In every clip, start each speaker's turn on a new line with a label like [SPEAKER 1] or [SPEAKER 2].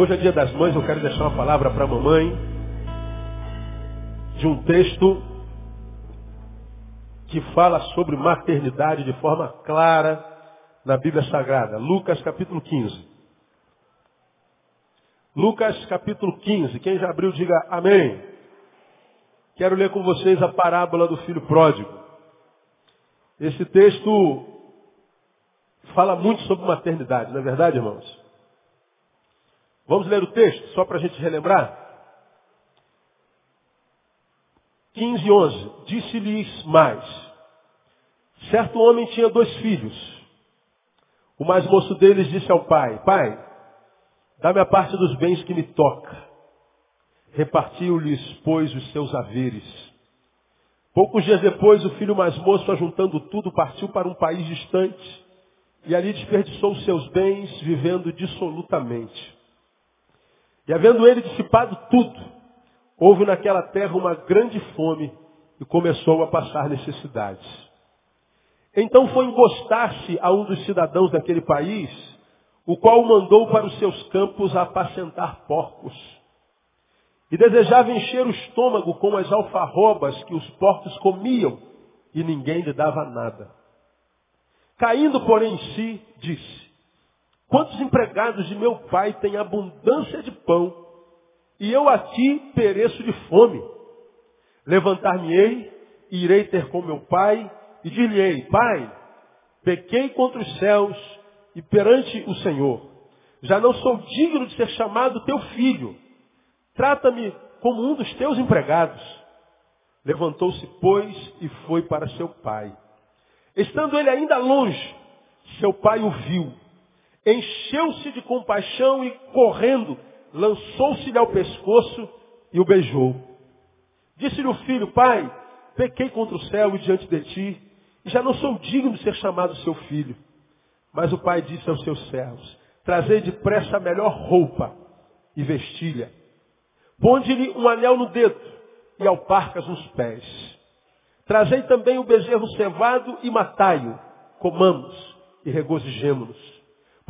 [SPEAKER 1] Hoje é dia das mães, eu quero deixar uma palavra para a mamãe de um texto que fala sobre maternidade de forma clara na Bíblia Sagrada. Lucas capítulo 15. Lucas capítulo 15. Quem já abriu, diga amém. Quero ler com vocês a parábola do filho pródigo. Esse texto fala muito sobre maternidade, não é verdade, irmãos? Vamos ler o texto, só para a gente relembrar? 15 e 11. Disse-lhes mais. Certo homem tinha dois filhos. O mais moço deles disse ao pai, Pai, dá-me a parte dos bens que me toca. Repartiu-lhes, pois, os seus haveres. Poucos dias depois, o filho mais moço, ajuntando tudo, partiu para um país distante e ali desperdiçou os seus bens, vivendo dissolutamente. E havendo ele dissipado tudo, houve naquela terra uma grande fome e começou a passar necessidades. Então foi encostar-se a um dos cidadãos daquele país, o qual o mandou para os seus campos a apacentar porcos. E desejava encher o estômago com as alfarrobas que os porcos comiam, e ninguém lhe dava nada. Caindo, porém, em si, disse, Quantos empregados de meu pai têm abundância de pão, e eu aqui pereço de fome? Levantar-me-ei, e irei ter com meu pai, e dir-lhe-ei, Pai, pequei contra os céus e perante o Senhor. Já não sou digno de ser chamado teu filho. Trata-me como um dos teus empregados. Levantou-se, pois, e foi para seu pai. Estando ele ainda longe, seu pai o viu encheu-se de compaixão e, correndo, lançou-se-lhe ao pescoço e o beijou. Disse-lhe o filho, pai, pequei contra o céu e diante de ti, e já não sou digno de ser chamado seu filho. Mas o pai disse aos seus servos, trazei depressa a melhor roupa e vestilha. Ponde-lhe um anel no dedo e alparcas nos pés. Trazei também o bezerro cevado e matai-o. Comamos e regozijemo-nos.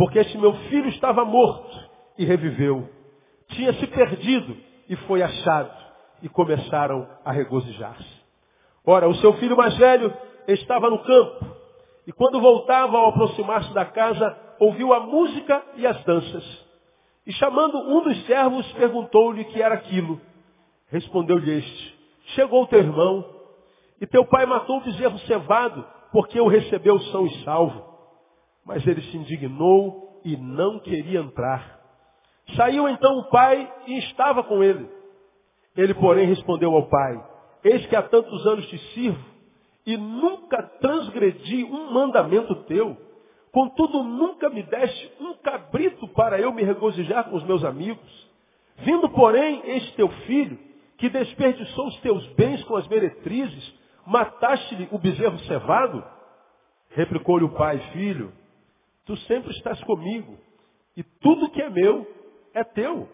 [SPEAKER 1] Porque este meu filho estava morto e reviveu. Tinha se perdido e foi achado. E começaram a regozijar-se. Ora, o seu filho mais velho estava no campo. E quando voltava ao aproximar-se da casa, ouviu a música e as danças. E chamando um dos servos, perguntou-lhe que era aquilo. Respondeu-lhe este, chegou teu irmão, e teu pai matou o bezerro cevado, porque o recebeu são e salvo. Mas ele se indignou e não queria entrar. Saiu então o pai e estava com ele. Ele, porém, respondeu ao pai, eis que há tantos anos te sirvo e nunca transgredi um mandamento teu. Contudo, nunca me deste um cabrito para eu me regozijar com os meus amigos. Vindo, porém, este teu filho, que desperdiçou os teus bens com as meretrizes, mataste-lhe o bezerro cevado? Replicou-lhe o pai, filho, Tu sempre estás comigo. E tudo que é meu é teu.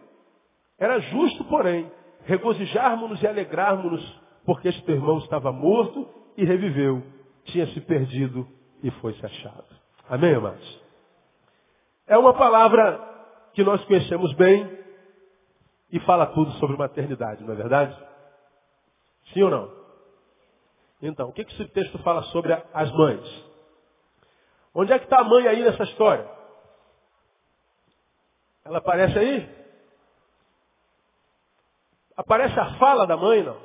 [SPEAKER 1] Era justo, porém, regozijarmos-nos e alegrarmos-nos, porque este irmão estava morto e reviveu. Tinha se perdido e foi-se achado. Amém, amados? É uma palavra que nós conhecemos bem e fala tudo sobre maternidade, não é verdade? Sim ou não? Então, o que esse texto fala sobre as mães? Onde é que está a mãe aí nessa história? Ela aparece aí? Aparece a fala da mãe, não?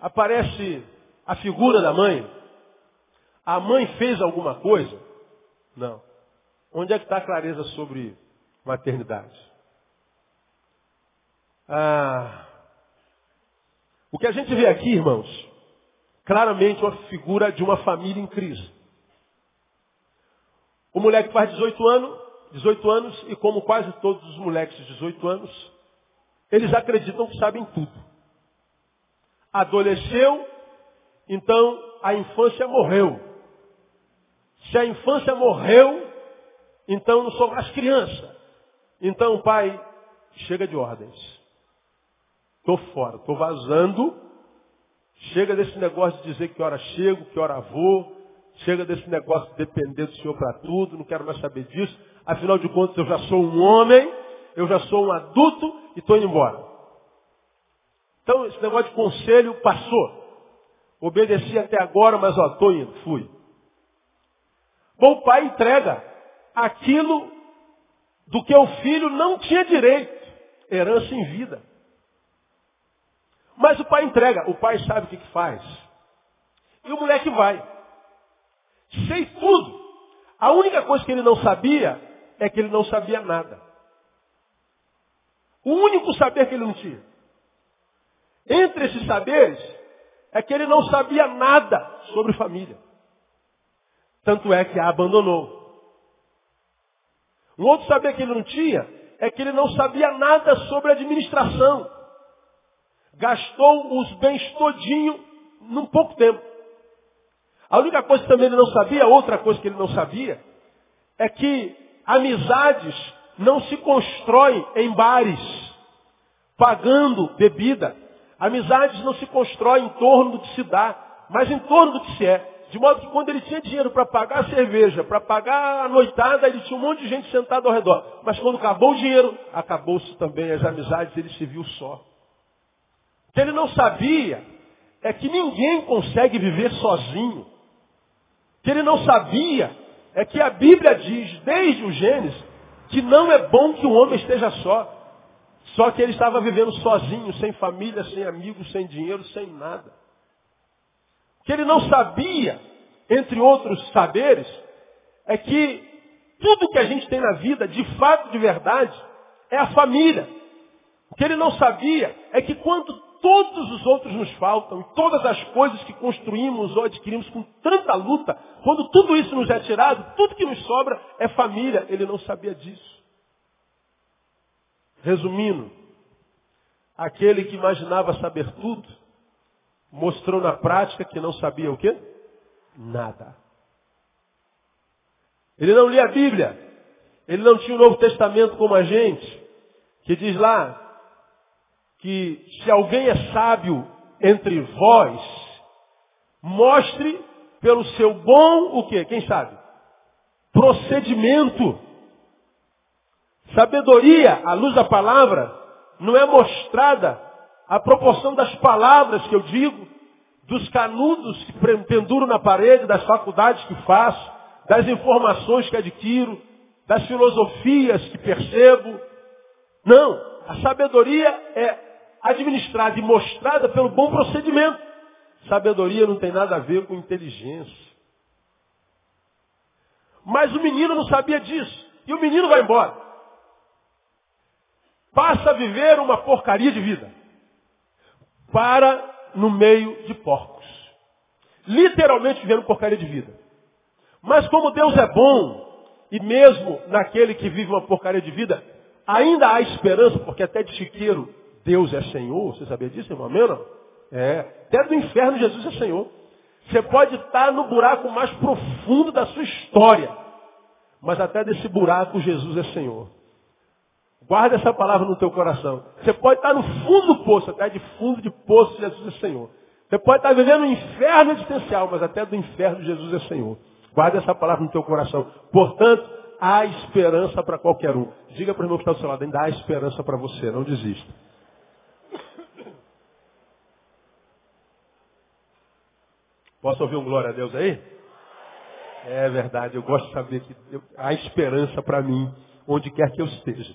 [SPEAKER 1] Aparece a figura da mãe? A mãe fez alguma coisa? Não. Onde é que está a clareza sobre maternidade? Ah, o que a gente vê aqui, irmãos, claramente uma figura de uma família em crise. O moleque faz 18 anos, 18 anos, e como quase todos os moleques de 18 anos, eles acreditam que sabem tudo. Adolesceu, então a infância morreu. Se a infância morreu, então não sou mais criança. Então, pai, chega de ordens. Estou fora, estou vazando. Chega desse negócio de dizer que hora chego, que hora vou, Chega desse negócio de depender do Senhor para tudo, não quero mais saber disso. Afinal de contas, eu já sou um homem, eu já sou um adulto e estou indo embora. Então esse negócio de conselho passou. Obedeci até agora, mas ó, estou indo, fui. Bom, pai entrega aquilo do que o filho não tinha direito, herança em vida. Mas o pai entrega, o pai sabe o que, que faz. E o moleque vai. Sei tudo. A única coisa que ele não sabia é que ele não sabia nada. O único saber que ele não tinha. Entre esses saberes, é que ele não sabia nada sobre família. Tanto é que a abandonou. Um outro saber que ele não tinha é que ele não sabia nada sobre administração. Gastou os bens todinho num pouco tempo. A única coisa que também ele não sabia, outra coisa que ele não sabia, é que amizades não se constroem em bares, pagando bebida. Amizades não se constroem em torno do que se dá, mas em torno do que se é. De modo que quando ele tinha dinheiro para pagar a cerveja, para pagar a noitada, ele tinha um monte de gente sentada ao redor. Mas quando acabou o dinheiro, acabou-se também as amizades, ele se viu só. O que ele não sabia é que ninguém consegue viver sozinho. Que ele não sabia é que a Bíblia diz, desde o Gênesis, que não é bom que o homem esteja só. Só que ele estava vivendo sozinho, sem família, sem amigos, sem dinheiro, sem nada que ele não sabia, entre outros saberes, é que tudo que a gente tem na vida, de fato, de verdade, é a família. O que ele não sabia é que quando todos os outros nos faltam, todas as coisas que construímos ou adquirimos com tanta luta, quando tudo isso nos é tirado, tudo que nos sobra é família. Ele não sabia disso. Resumindo, aquele que imaginava saber tudo, mostrou na prática que não sabia o quê? Nada. Ele não lia a Bíblia. Ele não tinha o Novo Testamento como a gente, que diz lá que se alguém é sábio entre vós, mostre pelo seu bom o quê? Quem sabe? Procedimento. Sabedoria, à luz da palavra, não é mostrada a proporção das palavras que eu digo, dos canudos que penduro na parede, das faculdades que faço, das informações que adquiro, das filosofias que percebo. Não, a sabedoria é administrada e mostrada pelo bom procedimento. Sabedoria não tem nada a ver com inteligência. Mas o menino não sabia disso. E o menino vai embora. Passa a viver uma porcaria de vida para no meio de porcos. Literalmente vivendo porcaria de vida. Mas como Deus é bom, e mesmo naquele que vive uma porcaria de vida, ainda há esperança, porque até de chiqueiro Deus é Senhor. Você sabia disso, irmão? Amém não? É. Até do inferno Jesus é Senhor. Você pode estar no buraco mais profundo da sua história. Mas até desse buraco Jesus é Senhor. Guarda essa palavra no teu coração. Você pode estar no fundo do poço, até de fundo de poço, Jesus é Senhor. Você pode estar vivendo um inferno existencial, mas até do inferno Jesus é Senhor. Guarda essa palavra no teu coração. Portanto, há esperança para qualquer um. Diga para o irmão que está do seu lado, ainda há esperança para você, não desista. Posso ouvir um glória a Deus aí? É verdade, eu gosto de saber que há esperança para mim, onde quer que eu esteja.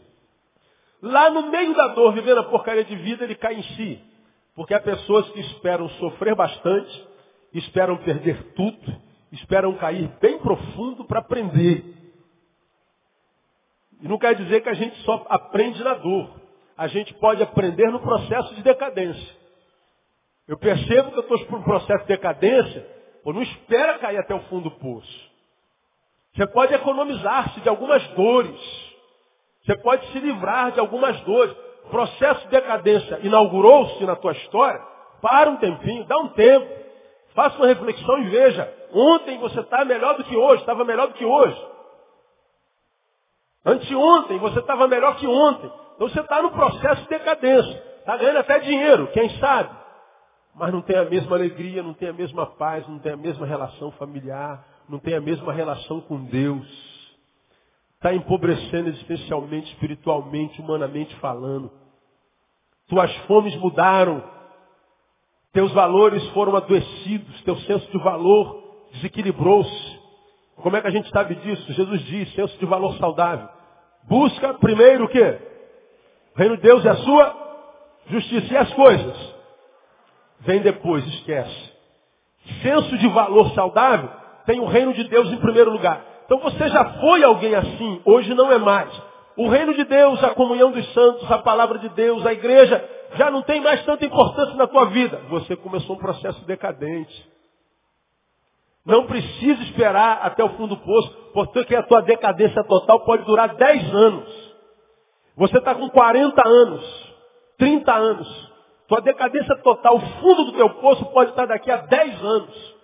[SPEAKER 1] Lá no meio da dor, vivendo a porcaria de vida, ele cai em si. Porque há pessoas que esperam sofrer bastante, esperam perder tudo, esperam cair bem profundo para aprender. E não quer dizer que a gente só aprende na dor. A gente pode aprender no processo de decadência. Eu percebo que eu estou por um processo de decadência, ou não espera cair até o fundo do poço. Você pode economizar-se de algumas dores. Você pode se livrar de algumas dores. O processo de decadência inaugurou-se na tua história. Para um tempinho, dá um tempo. Faça uma reflexão e veja. Ontem você está melhor do que hoje, estava melhor do que hoje. Anteontem você estava melhor que ontem. Então você está no processo de decadência. Está ganhando até dinheiro, quem sabe? Mas não tem a mesma alegria, não tem a mesma paz, não tem a mesma relação familiar, não tem a mesma relação com Deus está empobrecendo existencialmente, espiritualmente, humanamente falando. Tuas fomes mudaram. Teus valores foram adoecidos. Teu senso de valor desequilibrou-se. Como é que a gente sabe disso? Jesus diz, senso de valor saudável. Busca primeiro o quê? O reino de Deus é a sua justiça. E as coisas? Vem depois, esquece. Senso de valor saudável tem o reino de Deus em primeiro lugar. Então você já foi alguém assim, hoje não é mais. O reino de Deus, a comunhão dos santos, a palavra de Deus, a igreja, já não tem mais tanta importância na tua vida. Você começou um processo decadente. Não precisa esperar até o fundo do poço, porque a tua decadência total pode durar 10 anos. Você está com 40 anos, 30 anos. Tua decadência total, o fundo do teu poço pode estar daqui a 10 anos.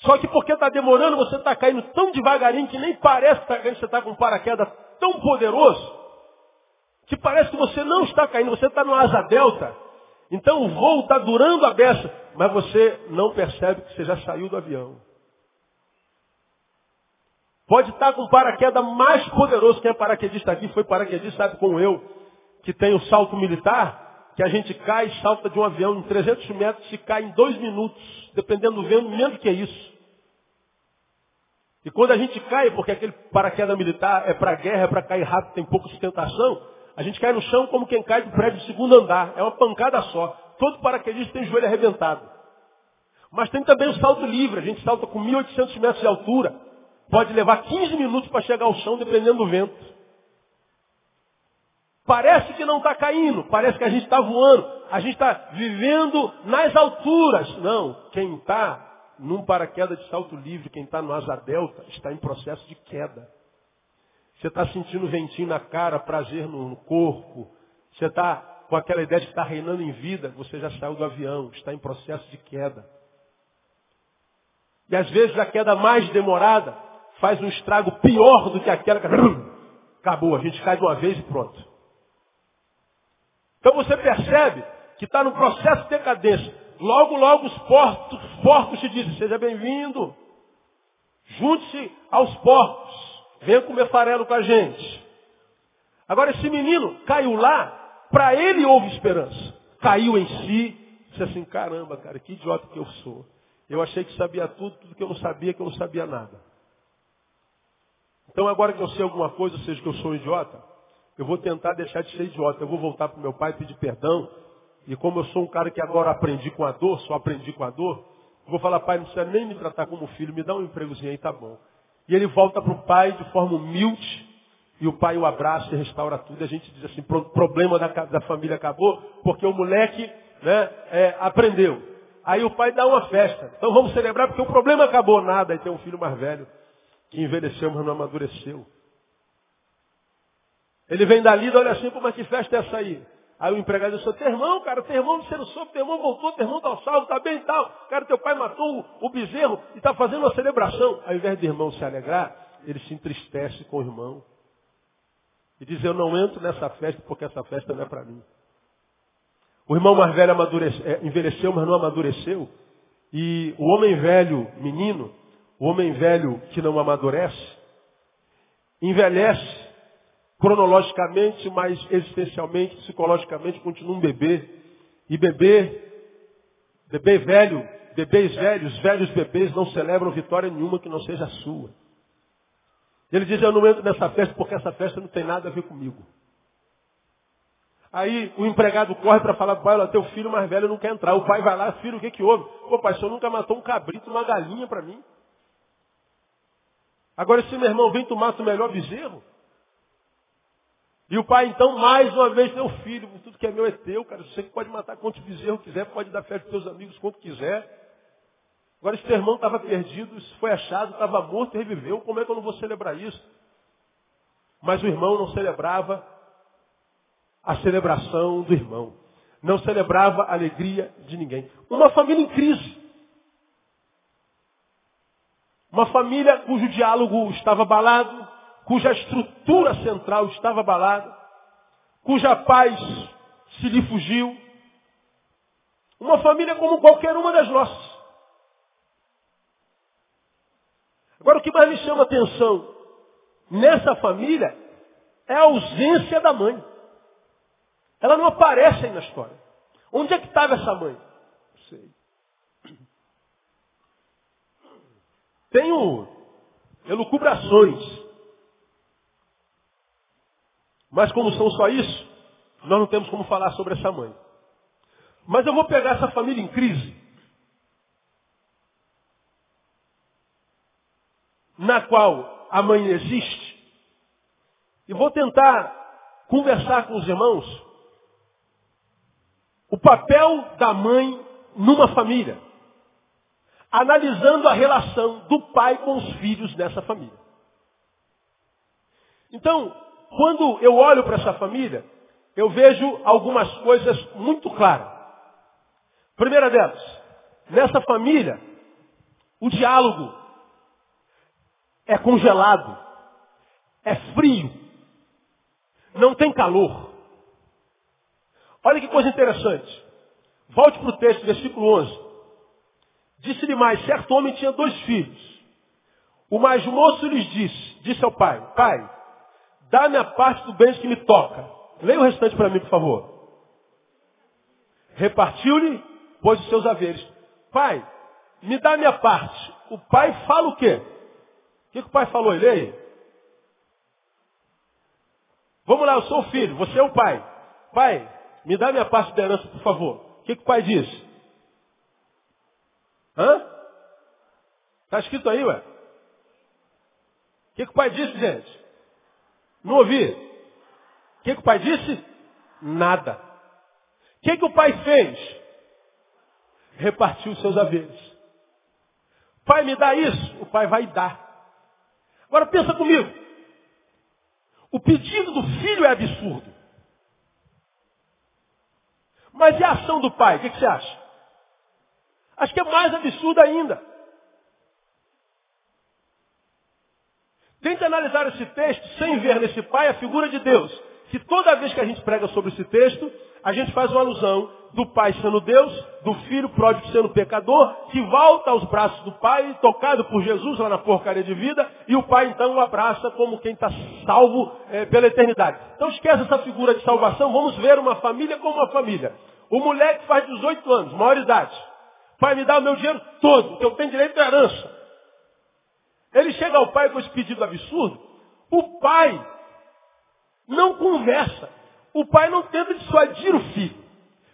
[SPEAKER 1] Só que porque está demorando, você está caindo tão devagarinho que nem parece que tá você está com um paraquedas tão poderoso, que parece que você não está caindo, você está no asa delta. Então o voo está durando a beça, mas você não percebe que você já saiu do avião. Pode estar com o paraquedas mais poderoso. Quem é paraquedista aqui foi paraquedista, sabe como eu, que tem o salto militar, que a gente cai e salta de um avião em 300 metros e cai em dois minutos, dependendo do vento, menos que isso. E quando a gente cai, porque aquele paraquedas militar é para guerra, é para cair rápido, tem pouca sustentação, a gente cai no chão como quem cai do prédio de segundo andar. É uma pancada só. Todo paraquedista tem joelho arrebentado. Mas tem também o salto livre. A gente salta com 1.800 metros de altura. Pode levar 15 minutos para chegar ao chão, dependendo do vento. Parece que não está caindo. Parece que a gente está voando. A gente está vivendo nas alturas. Não. Quem está num paraquedas de salto livre, quem está no asa delta, está em processo de queda. Você está sentindo ventinho na cara, prazer no corpo. Você está com aquela ideia de estar reinando em vida. Você já saiu do avião, está em processo de queda. E às vezes a queda mais demorada faz um estrago pior do que aquela que acabou. A gente cai de uma vez e pronto. Então você percebe que está no processo de decadência. Logo, logo os porcos, porcos te dizem, seja bem-vindo. Junte-se aos porcos. Venha comer farelo com a gente. Agora esse menino caiu lá, para ele houve esperança. Caiu em si, disse assim, caramba, cara, que idiota que eu sou. Eu achei que sabia tudo, tudo que eu não sabia, que eu não sabia nada. Então agora que eu sei alguma coisa, ou seja, que eu sou um idiota, eu vou tentar deixar de ser idiota. Eu vou voltar para o meu pai pedir perdão. E como eu sou um cara que agora aprendi com a dor, só aprendi com a dor, vou falar, pai, não precisa nem me tratar como filho, me dá um empregozinho aí, tá bom. E ele volta para o pai de forma humilde, e o pai o abraça e restaura tudo. E a gente diz assim, problema da, da, família acabou, porque o moleque né, é, aprendeu. Aí o pai dá uma festa. Então vamos celebrar porque o problema acabou. Nada. Aí tem um filho mais velho, que envelheceu, mas não amadureceu. Ele vem dali e olha assim, mas que festa é essa aí? Aí o empregado disse, teu irmão, cara, teu irmão você não soube, teu irmão voltou, teu irmão está salvo, está bem e tal. Cara, teu pai matou o, o bezerro e está fazendo uma celebração. Ao invés do irmão se alegrar, ele se entristece com o irmão. E diz, eu não entro nessa festa porque essa festa não é para mim. O irmão mais velho é, envelheceu, mas não amadureceu. E o homem velho, menino, o homem velho que não amadurece, envelhece cronologicamente, mas existencialmente, psicologicamente, continua um bebê. E bebê, bebê velho, bebês velhos, velhos bebês não celebram vitória nenhuma que não seja a sua. Ele diz, eu não entro nessa festa porque essa festa não tem nada a ver comigo. Aí o empregado corre para falar pai, olha, teu filho mais velho não quer entrar. O pai vai lá, filho, o que que houve? Pô, pai, o senhor nunca matou um cabrito, uma galinha para mim. Agora esse meu irmão vem, tu mata o melhor bezerro. E o pai, então, mais uma vez, meu filho, tudo que é meu é teu, cara. Você pode matar quantos bezerros quiser, pode dar fé para teus amigos quanto quiser. Agora, esse teu irmão estava perdido, foi achado, estava morto e reviveu. Como é que eu não vou celebrar isso? Mas o irmão não celebrava a celebração do irmão. Não celebrava a alegria de ninguém. Uma família em crise. Uma família cujo diálogo estava abalado, cuja estrutura central estava abalada, cuja paz se lhe fugiu. Uma família como qualquer uma das nossas. Agora o que mais me chama atenção nessa família é a ausência da mãe. Ela não aparece aí na história. Onde é que estava essa mãe? Não sei. Tenho elucubrações. Mas como são só isso, nós não temos como falar sobre essa mãe. Mas eu vou pegar essa família em crise, na qual a mãe existe, e vou tentar conversar com os irmãos o papel da mãe numa família, analisando a relação do pai com os filhos dessa família. Então, quando eu olho para essa família, eu vejo algumas coisas muito claras. Primeira delas, nessa família, o diálogo é congelado, é frio, não tem calor. Olha que coisa interessante. Volte para o texto, versículo 11. Disse-lhe mais, certo homem tinha dois filhos. O mais moço lhes disse, disse ao pai, pai, dá-me a parte do bem que me toca. Leia o restante para mim, por favor. Repartiu-lhe pôs os seus haveres. Pai, me dá a minha parte. O pai fala o quê? O que, que o pai falou? Ele aí? Vamos lá, eu sou o filho, você é o pai. Pai, me dá a minha parte da herança, por favor. O que, que o pai disse? Hã? Está escrito aí, ué? O que, que o pai disse, gente? Não ouvi. O que, que o pai disse? Nada. O que, que o pai fez? repartiu os seus haveres. Pai, me dá isso? O pai vai dar. Agora pensa comigo. O pedido do filho é absurdo. Mas e a ação do pai? O que, que você acha? Acho que é mais absurdo ainda. Tente analisar esse texto sem ver nesse pai a figura de Deus. Que toda vez que a gente prega sobre esse texto, a gente faz uma alusão do pai sendo Deus, do filho pródigo sendo pecador, que volta aos braços do pai, tocado por Jesus lá na porcaria de vida, e o pai então o abraça como quem está salvo é, pela eternidade. Então esquece essa figura de salvação, vamos ver uma família como uma família. O moleque faz 18 anos, maior idade. Pai, me dá o meu dinheiro todo, que eu tenho direito à herança. Ele chega ao pai com esse pedido absurdo, o pai não conversa. O pai não tenta dissuadir o filho.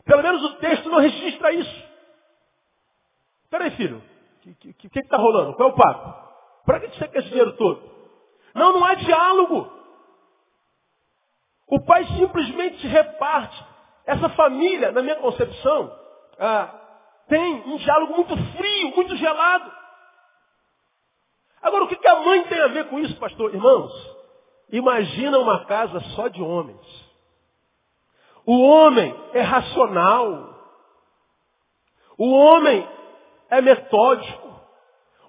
[SPEAKER 1] Pelo menos o texto não registra isso. Peraí, filho. O que, está rolando? Qual é o papo? Para que você quer esse dinheiro todo? Não, não há diálogo. O pai simplesmente reparte. Essa família, na minha concepção, ah, tem um diálogo muito frio, muito gelado. Agora, o que, a mãe tem a ver com isso, pastor? Irmãos, imagina uma casa só de homens. O homem é racional. O homem é metódico.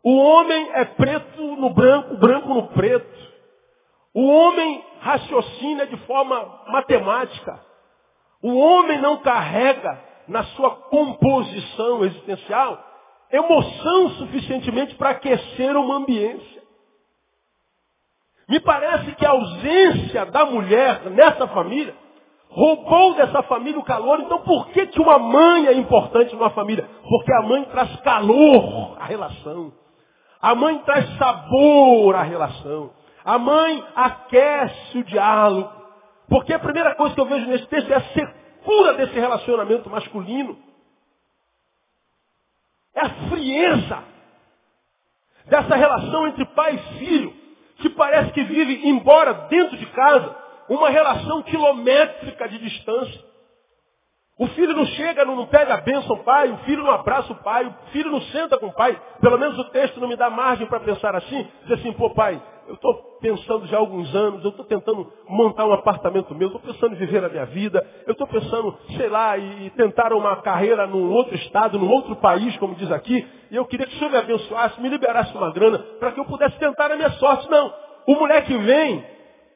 [SPEAKER 1] O homem é preto no branco, branco no preto. O homem raciocina de forma matemática. O homem não carrega na sua composição existencial emoção suficientemente para aquecer uma ambiência. Me parece que a ausência da mulher nessa família roubou dessa família o calor. Então por que, que uma mãe é importante numa família? Porque a mãe traz calor à relação. A mãe traz sabor à relação. A mãe aquece o diálogo. Porque a primeira coisa que eu vejo nesse texto é a secura desse relacionamento masculino. É a frieza dessa relação entre pai e filho, que parece que vive, embora dentro de casa, uma relação quilométrica de distância. O filho não chega, não pega a bênção pai, o filho não abraça o pai, o filho não senta com o pai. Pelo menos o texto não me dá margem para pensar assim. Diz assim, pô pai, eu estou pensando já há alguns anos, eu estou tentando montar um apartamento meu, estou pensando em viver a minha vida, eu estou pensando, sei lá, e tentar uma carreira num outro estado, num outro país, como diz aqui, e eu queria que o senhor me abençoasse, me liberasse uma grana, para que eu pudesse tentar a minha sorte. Não. O moleque vem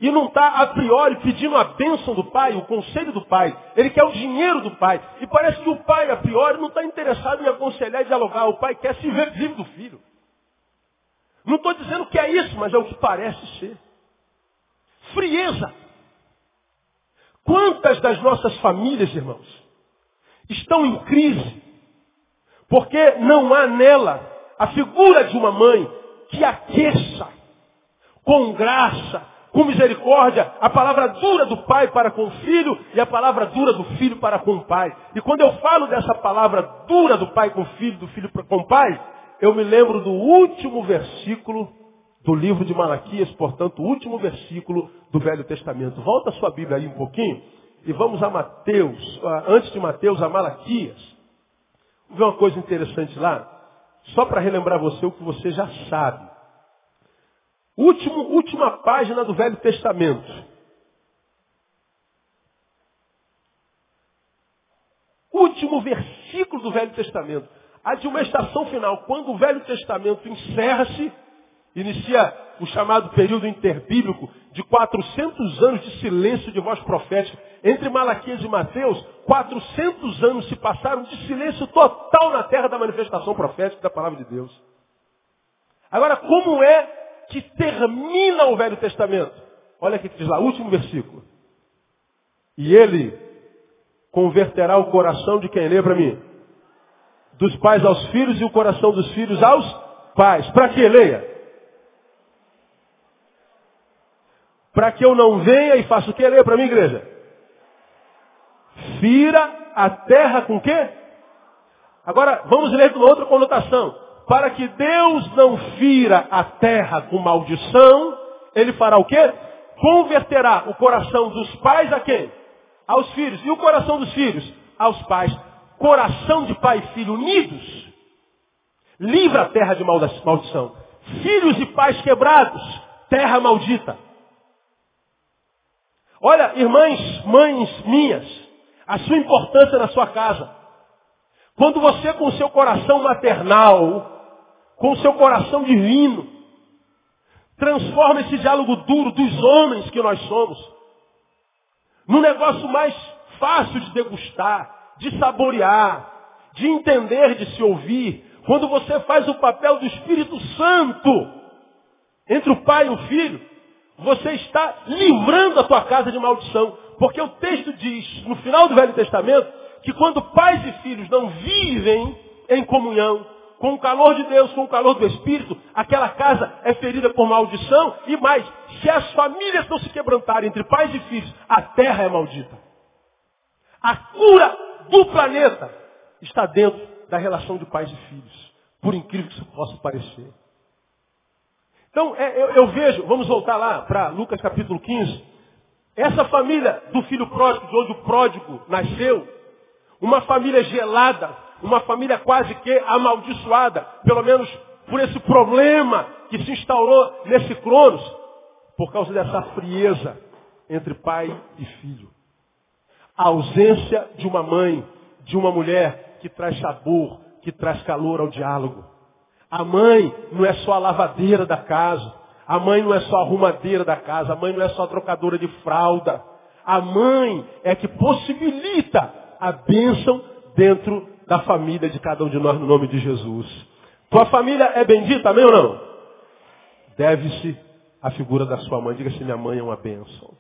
[SPEAKER 1] e não está a priori pedindo a bênção do pai, o conselho do pai. Ele quer o dinheiro do pai. E parece que o pai, a priori, não está interessado em aconselhar e dialogar. O pai quer se ver vivo do filho. Não estou dizendo que é isso, mas é o que parece ser. frieza. Quantas das nossas famílias, irmãos, estão em crise porque não há nela a figura de uma mãe que aqueça com graça, com misericórdia, a palavra dura do pai para com o filho e a palavra dura do filho para com o pai. E quando eu falo dessa palavra dura do pai com o filho, do filho com o pai, eu me lembro do último versículo do livro de Malaquias, portanto, o último versículo do Velho Testamento. Volta a sua Bíblia aí um pouquinho e vamos a Mateus, antes de Mateus, a Malaquias. Ver uma coisa interessante lá, só para relembrar você o que você já sabe. Último, última página do Velho Testamento. Último versículo do Velho Testamento. A de uma estação final. Quando o Velho Testamento encerra-se, inicia o chamado período interbíblico de 400 anos de silêncio de voz profética. Entre Malaquias e Mateus, 400 anos se passaram de silêncio total na terra da manifestação profética da palavra de Deus. Agora, como é que termina o Velho Testamento. Olha o que diz lá, último versículo. E ele converterá o coração de quem lê para mim? Dos pais aos filhos e o coração dos filhos aos pais. Para que leia? Para que eu não venha e faça o que leia para mim, igreja? Fira a terra com quê? Agora, vamos ler com outra conotação para que Deus não fira a terra com maldição, ele fará o quê? Converterá o coração dos pais a quem? Aos filhos. E o coração dos filhos? Aos pais. Coração de pai e filho unidos. Livra a terra de maldição. Filhos e pais quebrados. Terra maldita. Olha, irmãs, mães minhas, a sua importância na sua casa. Quando você com o seu coração maternal com o seu coração divino. Transforma esse diálogo duro dos homens que nós somos num negócio mais fácil de degustar, de saborear, de entender, de se ouvir. Quando você faz o papel do Espírito Santo entre o pai e o filho, você está livrando a tua casa de maldição. Porque o texto diz, no final do Velho Testamento, que quando pais e filhos não vivem em comunhão, com o calor de Deus, com o calor do Espírito, aquela casa é ferida por maldição e mais, se as famílias não se quebrantarem entre pais e filhos, a terra é maldita. A cura do planeta está dentro da relação de pais e filhos, por incrível que isso possa parecer. Então, é, eu, eu vejo, vamos voltar lá para Lucas capítulo 15, essa família do filho pródigo, de onde o pródigo nasceu, uma família gelada, uma família quase que amaldiçoada, pelo menos por esse problema que se instaurou nesse Cronos, por causa dessa frieza entre pai e filho. A ausência de uma mãe, de uma mulher que traz sabor, que traz calor ao diálogo. A mãe não é só a lavadeira da casa. A mãe não é só a arrumadeira da casa. A mãe não é só a trocadora de fralda. A mãe é que possibilita a bênção dentro da família de cada um de nós no nome de Jesus. Tua família é bendita, amém ou não? Deve-se à figura da sua mãe. Diga se minha mãe é uma bênção.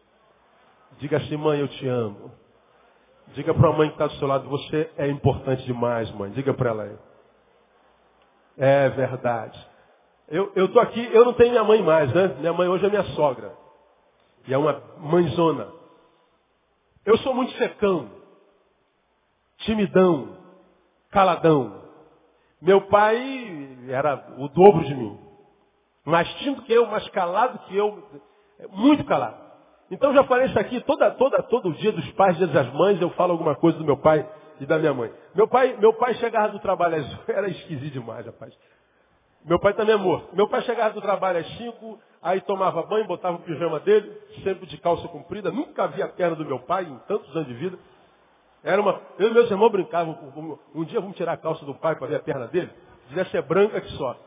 [SPEAKER 1] Diga assim, mãe, eu te amo. Diga para a mãe que está do seu lado, você é importante demais, mãe. Diga para ela aí. É verdade. Eu estou aqui, eu não tenho minha mãe mais, né? Minha mãe hoje é minha sogra. E é uma mãezona. Eu sou muito secão, timidão, caladão. Meu pai era o dobro de mim. Mais tímido que eu, mais calado que eu, muito calado. Então já falei isso aqui, toda, toda, todo dia dos pais, dia das mães, eu falo alguma coisa do meu pai e da minha mãe. Meu pai, meu pai chegava do trabalho às era esquisito demais, rapaz. Meu pai também é morto. Meu pai chegava do trabalho às 5, aí tomava banho, botava o pijama dele, sempre de calça comprida. Nunca vi a perna do meu pai em tantos anos de vida. Era uma, eu e meus irmãos brincavam, um dia vamos tirar a calça do pai para ver a perna dele, devia ser branca que só.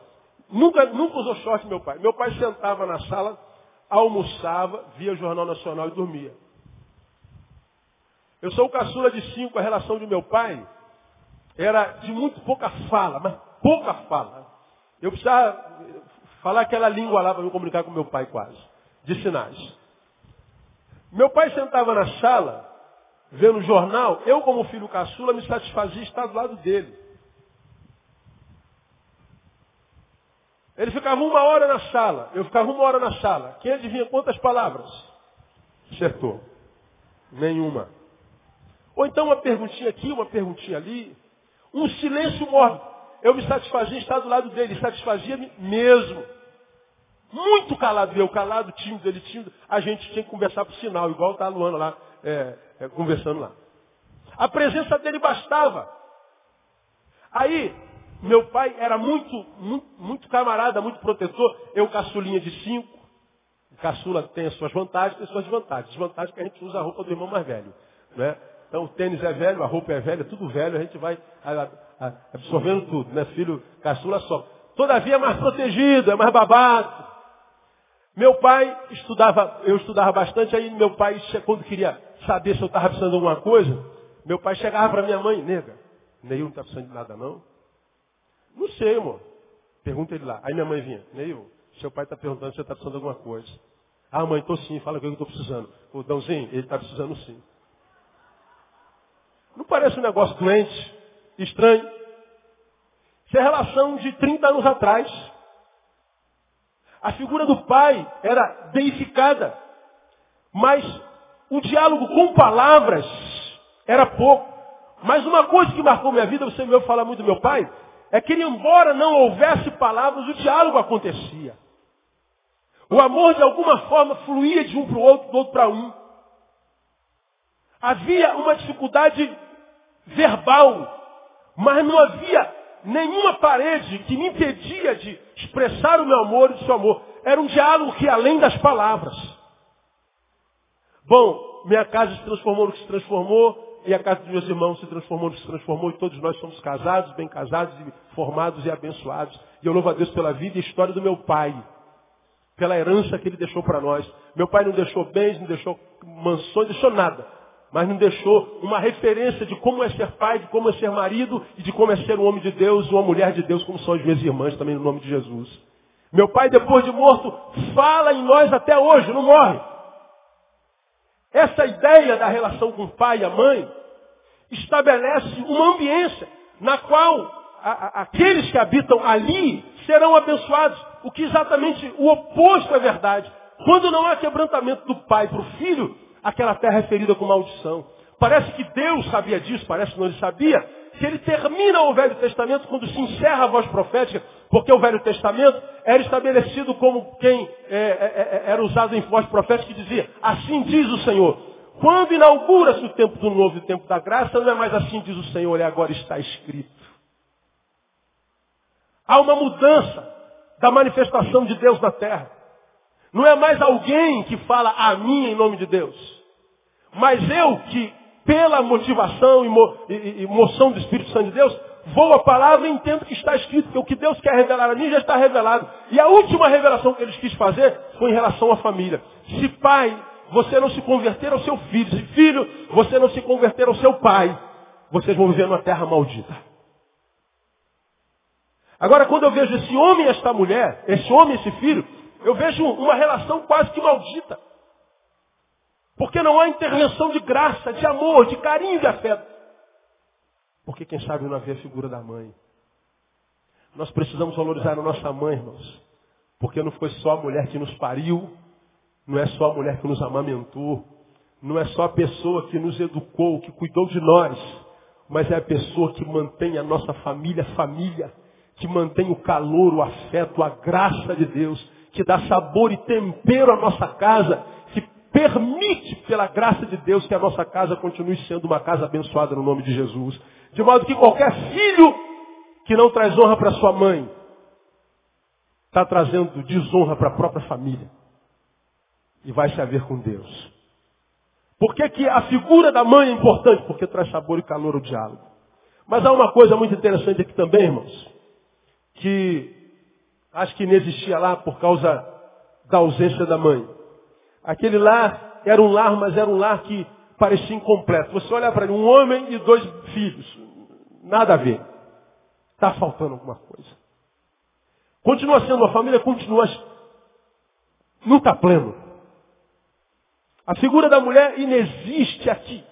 [SPEAKER 1] Nunca, nunca usou short meu pai. Meu pai sentava na sala, almoçava, via o Jornal Nacional e dormia. Eu sou o caçula de cinco, a relação de meu pai era de muito pouca fala, mas pouca fala. Eu precisava falar aquela língua lá para me comunicar com meu pai quase, de sinais. Meu pai sentava na sala, vendo o jornal, eu como filho caçula me satisfazia estar do lado dele. Ele ficava uma hora na sala, eu ficava uma hora na sala. Quem adivinha quantas palavras? Acertou. Nenhuma. Ou então uma perguntinha aqui, uma perguntinha ali. Um silêncio mórbido. Eu me satisfazia estar do lado dele, satisfazia mesmo. Muito calado, eu calado, tímido, ele tímido. A gente tinha que conversar por sinal, igual está a Luana lá, é, é, conversando lá. A presença dele bastava. Aí, meu pai era muito, muito, muito camarada, muito protetor. Eu, caçulinha de cinco. Caçula tem as suas vantagens, tem as suas desvantagens. Desvantagem que a gente usa a roupa do irmão mais velho. Né? Então o tênis é velho, a roupa é velha, tudo velho, a gente vai absorvendo tudo, né? Filho caçula só. Todavia é mais protegido, é mais babado. Meu pai estudava, eu estudava bastante, aí meu pai, quando queria saber se eu estava precisando de alguma coisa, meu pai chegava para minha mãe, nega, Neil não está precisando de nada não? Não sei, amor. Pergunta ele lá. Aí minha mãe vinha, Neil, seu pai está perguntando se você está precisando de alguma coisa. Ah, mãe, estou sim, fala o que eu estou precisando. O Dãozinho, ele está precisando sim. Não parece um negócio doente, estranho? Isso é relação de 30 anos atrás. A figura do pai era deificada, mas o diálogo com palavras era pouco. Mas uma coisa que marcou minha vida, você me ouviu falar muito do meu pai, é que embora não houvesse palavras, o diálogo acontecia. O amor de alguma forma fluía de um para o outro, do outro para um. Havia uma dificuldade verbal, mas não havia nenhuma parede que me impedia de expressar o meu amor e o seu amor. Era um diálogo que além das palavras. Bom, minha casa se transformou no que se transformou, e a casa dos meus irmãos se transformou se transformou, e todos nós somos casados, bem casados, e formados e abençoados. E eu louvo a Deus pela vida e história do meu pai, pela herança que ele deixou para nós. Meu pai não deixou bens, não deixou mansões, deixou nada. Mas não deixou uma referência de como é ser pai, de como é ser marido e de como é ser um homem de Deus, uma mulher de Deus, como são as minhas irmãs também no nome de Jesus. Meu pai, depois de morto, fala em nós até hoje, não morre. Essa ideia da relação com o pai e a mãe estabelece uma ambiência na qual a, a, aqueles que habitam ali serão abençoados, o que exatamente o oposto é verdade. Quando não há quebrantamento do pai para o filho, aquela terra é ferida com maldição. Parece que Deus sabia disso, parece que não ele sabia, que ele termina o Velho Testamento quando se encerra a voz profética, porque o Velho Testamento era estabelecido como quem é, é, é, era usado em voz profética que dizia, assim diz o Senhor. Quando inaugura-se o tempo do novo e o tempo da graça, não é mais assim diz o Senhor, é agora está escrito. Há uma mudança da manifestação de Deus na terra. Não é mais alguém que fala a mim em nome de Deus. Mas eu que, pela motivação e, mo e, e moção do Espírito Santo de Deus, vou a palavra e entendo que está escrito, que o que Deus quer revelar a mim já está revelado. E a última revelação que eles quis fazer foi em relação à família. Se pai, você não se converter ao seu filho, se filho, você não se converter ao seu pai, vocês vão viver numa terra maldita. Agora, quando eu vejo esse homem e esta mulher, esse homem e esse filho, eu vejo uma relação quase que maldita. Porque não há intervenção de graça, de amor, de carinho, de afeto. Porque quem sabe não havia a figura da mãe. Nós precisamos valorizar a nossa mãe, irmãos. Porque não foi só a mulher que nos pariu, não é só a mulher que nos amamentou, não é só a pessoa que nos educou, que cuidou de nós, mas é a pessoa que mantém a nossa família família, que mantém o calor, o afeto, a graça de Deus, que dá sabor e tempero à nossa casa, que permite, pela graça de Deus, que a nossa casa continue sendo uma casa abençoada no nome de Jesus. De modo que qualquer filho que não traz honra para sua mãe, está trazendo desonra para a própria família. E vai se haver com Deus. Por que, que a figura da mãe é importante? Porque traz sabor e calor ao diálogo. Mas há uma coisa muito interessante aqui também, irmãos, que acho que não existia lá por causa da ausência da mãe. Aquele lar era um lar, mas era um lar que parecia incompleto. Você olha para ele, um homem e dois filhos. Nada a ver. Está faltando alguma coisa. Continua sendo uma família, continua. Não está pleno. A figura da mulher inexiste aqui.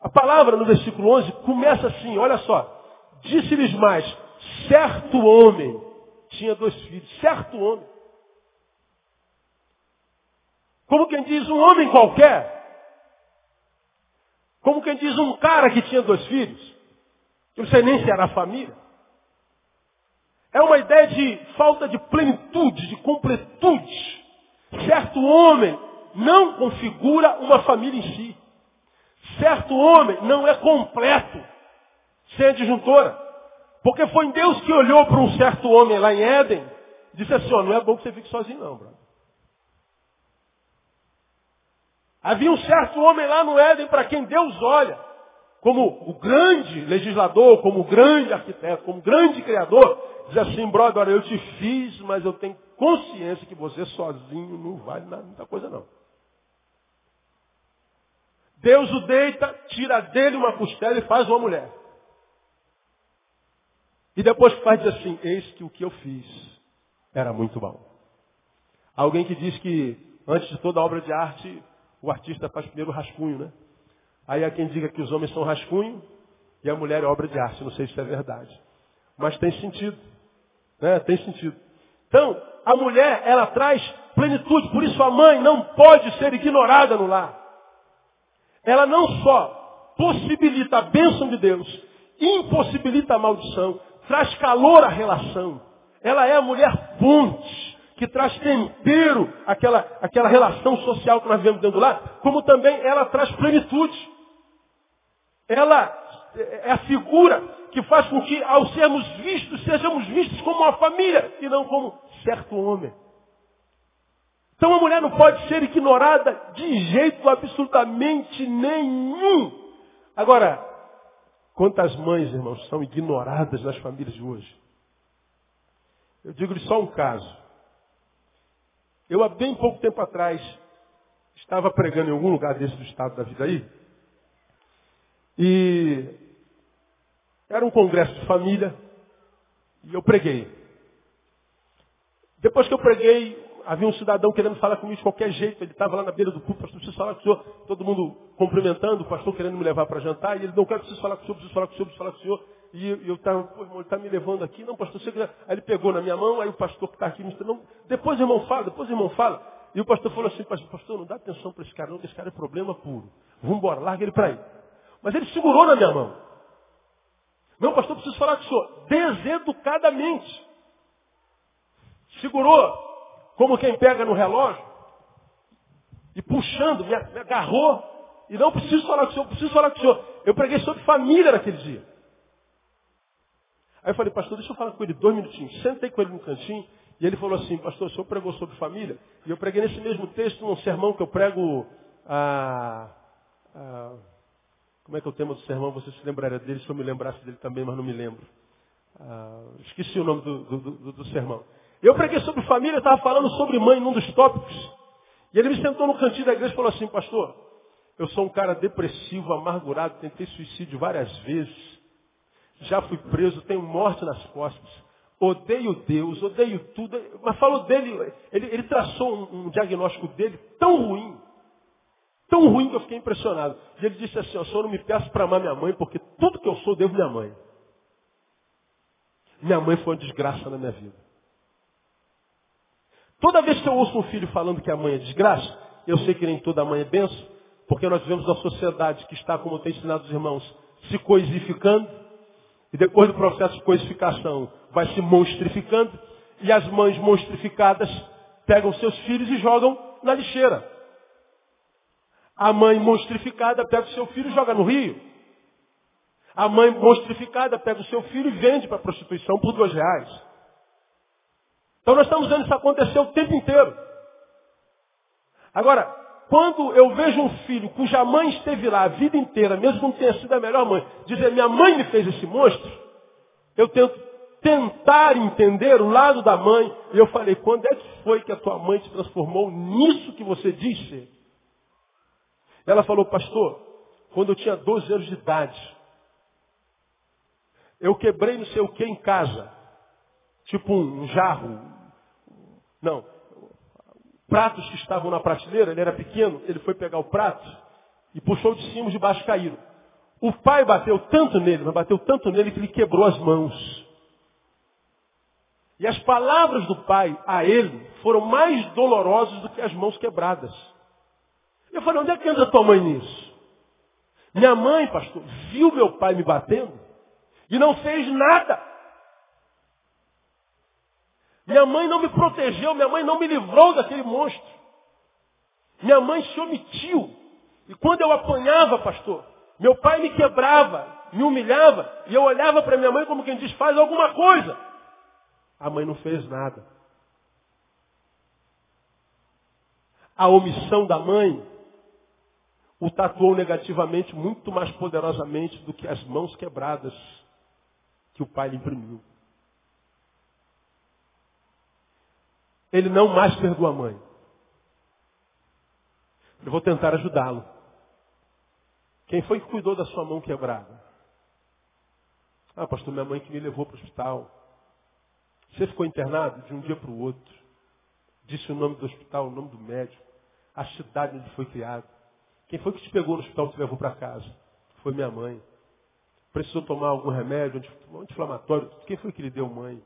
[SPEAKER 1] A palavra no versículo 11 começa assim, olha só. Disse-lhes mais, certo homem tinha dois filhos, certo homem. Como quem diz um homem qualquer. Como quem diz um cara que tinha dois filhos. Eu não sei nem se era família. É uma ideia de falta de plenitude, de completude. Certo homem não configura uma família em si. Certo homem não é completo sem a disjuntora. Porque foi Deus que olhou para um certo homem lá em Éden e disse assim, ó, não é bom que você fique sozinho não, brother. Havia um certo homem lá no Éden para quem Deus olha como o grande legislador, como o grande arquiteto, como o grande criador, diz assim, brother, eu te fiz, mas eu tenho consciência que você sozinho não vale nada, muita coisa não. Deus o deita, tira dele uma costela e faz uma mulher. E depois faz diz assim, eis que o que eu fiz era muito bom. Alguém que diz que antes de toda obra de arte, o artista faz primeiro o rascunho, né? Aí há quem diga que os homens são rascunho e a mulher é obra de arte. Não sei se é verdade. Mas tem sentido. Né? Tem sentido. Então, a mulher, ela traz plenitude. Por isso a mãe não pode ser ignorada no lar ela não só possibilita a bênção de Deus, impossibilita a maldição, traz calor à relação. Ela é a mulher ponte, que traz tempero àquela, àquela relação social que nós vemos dentro lá, como também ela traz plenitude. Ela é a figura que faz com que, ao sermos vistos, sejamos vistos como uma família e não como certo homem. Então a mulher não pode ser ignorada de jeito absolutamente nenhum. Agora, quantas mães, irmãos, são ignoradas nas famílias de hoje? Eu digo-lhe só um caso. Eu, há bem pouco tempo atrás, estava pregando em algum lugar desse do estado da vida aí. E era um congresso de família. E eu preguei. Depois que eu preguei, havia um cidadão querendo falar comigo de qualquer jeito. Ele estava lá na beira do púlpito, pastor, preciso falar com o senhor. Todo mundo cumprimentando, o pastor querendo me levar para jantar. E ele, não quero, preciso falar com o senhor, preciso falar com o senhor, preciso falar com o senhor. E eu estava, pô, irmão, ele está me levando aqui. Não, pastor, você... Aí ele pegou na minha mão, aí o pastor que está aqui me não, depois irmão fala, depois irmão fala. E o pastor falou assim, pastor, não dá atenção para esse cara não, que esse cara é problema puro. Vamos embora, larga ele para aí. Mas ele segurou na minha mão. Não, pastor, preciso falar com o senhor. Deseducadamente. Segurou como quem pega no relógio e puxando, me agarrou. E não preciso falar com o senhor, preciso falar com o senhor. Eu preguei sobre família naquele dia. Aí eu falei, pastor, deixa eu falar com ele dois minutinhos. Sentei com ele no cantinho e ele falou assim, pastor, o senhor pregou sobre família? E eu preguei nesse mesmo texto, num sermão que eu prego a, a como é que é o tema do sermão? Você se lembraria dele, se eu me lembrasse dele também, mas não me lembro. Ah, esqueci o nome do, do, do, do sermão. Eu preguei sobre família, estava falando sobre mãe num dos tópicos. E ele me sentou no cantinho da igreja e falou assim, pastor, eu sou um cara depressivo, amargurado, tentei suicídio várias vezes. Já fui preso, tenho morte nas costas. Odeio Deus, odeio tudo. Mas falou dele, ele, ele traçou um, um, diagnóstico dele tão ruim, tão ruim que eu fiquei impressionado. E ele disse assim, o senhor não me peço para amar minha mãe, porque tudo que eu sou devo minha mãe. Minha mãe foi uma desgraça na minha vida. Toda vez que eu ouço um filho falando que a mãe é desgraça, eu sei que nem toda mãe é benção, porque nós vivemos uma sociedade que está, como tem ensinado os irmãos, se coisificando, e depois do processo de coisificação vai se monstrificando, e as mães monstrificadas pegam seus filhos e jogam na lixeira. A mãe monstrificada pega o seu filho e joga no rio. A mãe monstrificada pega o seu filho e vende para a prostituição por dois reais. Então nós estamos vendo isso acontecer o tempo inteiro. Agora, quando eu vejo um filho cuja mãe esteve lá a vida inteira, mesmo não tenha sido a melhor mãe, dizer minha mãe me fez esse monstro, eu tento tentar entender o lado da mãe, e eu falei, quando é que foi que a tua mãe te transformou nisso que você disse? Ela falou, pastor, quando eu tinha 12 anos de idade, eu quebrei não sei o que em casa, tipo um jarro, não. pratos que estavam na prateleira, ele era pequeno, ele foi pegar o prato e puxou de cima, de baixo caíram. O pai bateu tanto nele, mas bateu tanto nele que ele quebrou as mãos. E as palavras do pai a ele foram mais dolorosas do que as mãos quebradas. Eu falei, onde é que anda tua mãe nisso? Minha mãe, pastor, viu meu pai me batendo e não fez nada. Minha mãe não me protegeu, minha mãe não me livrou daquele monstro. Minha mãe se omitiu. E quando eu apanhava, pastor, meu pai me quebrava, me humilhava, e eu olhava para minha mãe como quem diz, faz alguma coisa. A mãe não fez nada. A omissão da mãe o tatuou negativamente muito mais poderosamente do que as mãos quebradas que o pai lhe imprimiu. Ele não mais perdoa a mãe. Eu vou tentar ajudá-lo. Quem foi que cuidou da sua mão quebrada? Ah, pastor, minha mãe que me levou para o hospital. Você ficou internado de um dia para o outro. Disse o nome do hospital, o nome do médico, a cidade onde foi criado. Quem foi que te pegou no hospital e te levou para casa? Foi minha mãe. Precisou tomar algum remédio, anti-inflamatório. Quem foi que lhe deu mãe?